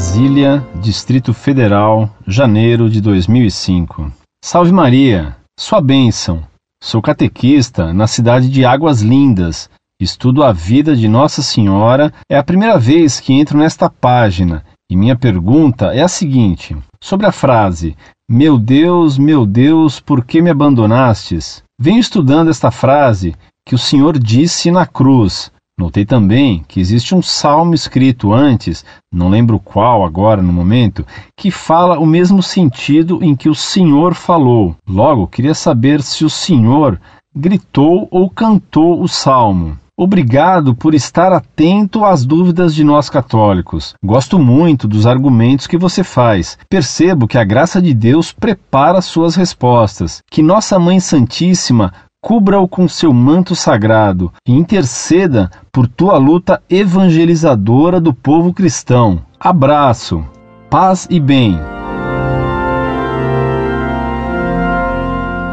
Brasília, Distrito Federal, janeiro de 2005. Salve Maria, sua bênção. Sou catequista na cidade de Águas Lindas. Estudo a vida de Nossa Senhora. É a primeira vez que entro nesta página e minha pergunta é a seguinte: sobre a frase Meu Deus, meu Deus, por que me abandonastes? Venho estudando esta frase que o Senhor disse na cruz Notei também que existe um salmo escrito antes, não lembro qual agora no momento, que fala o mesmo sentido em que o Senhor falou. Logo, queria saber se o Senhor gritou ou cantou o salmo. Obrigado por estar atento às dúvidas de nós católicos. Gosto muito dos argumentos que você faz. Percebo que a graça de Deus prepara suas respostas. Que Nossa Mãe Santíssima cubra-o com seu manto sagrado e interceda por tua luta evangelizadora do povo cristão. Abraço, paz e bem.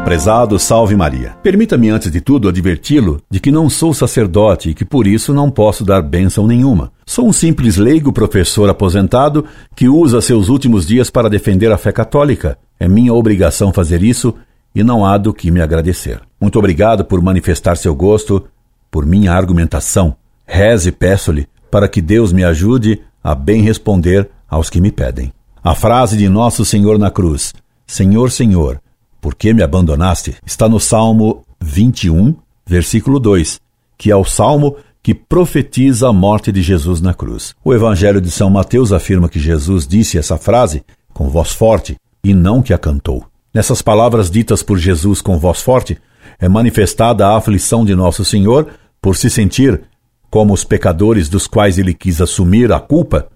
Prezado Salve Maria. Permita-me antes de tudo adverti-lo de que não sou sacerdote e que por isso não posso dar bênção nenhuma. Sou um simples leigo professor aposentado que usa seus últimos dias para defender a fé católica. É minha obrigação fazer isso e não há do que me agradecer. Muito obrigado por manifestar seu gosto por minha argumentação. Reze e peço-lhe para que Deus me ajude a bem responder aos que me pedem. A frase de Nosso Senhor na cruz, Senhor, Senhor, por que me abandonaste? está no Salmo 21, versículo 2, que é o salmo que profetiza a morte de Jesus na cruz. O Evangelho de São Mateus afirma que Jesus disse essa frase com voz forte e não que a cantou. Nessas palavras ditas por Jesus com voz forte, é manifestada a aflição de Nosso Senhor por se sentir, como os pecadores dos quais ele quis assumir a culpa,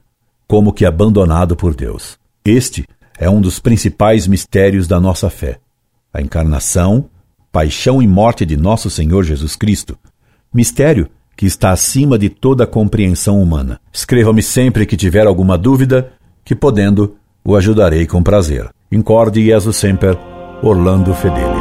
como que abandonado por Deus. Este é um dos principais mistérios da nossa fé: a encarnação, paixão e morte de Nosso Senhor Jesus Cristo. Mistério que está acima de toda compreensão humana. Escreva-me sempre que tiver alguma dúvida, que podendo, o ajudarei com prazer. Incorde Jesus Semper, Orlando Fedeli.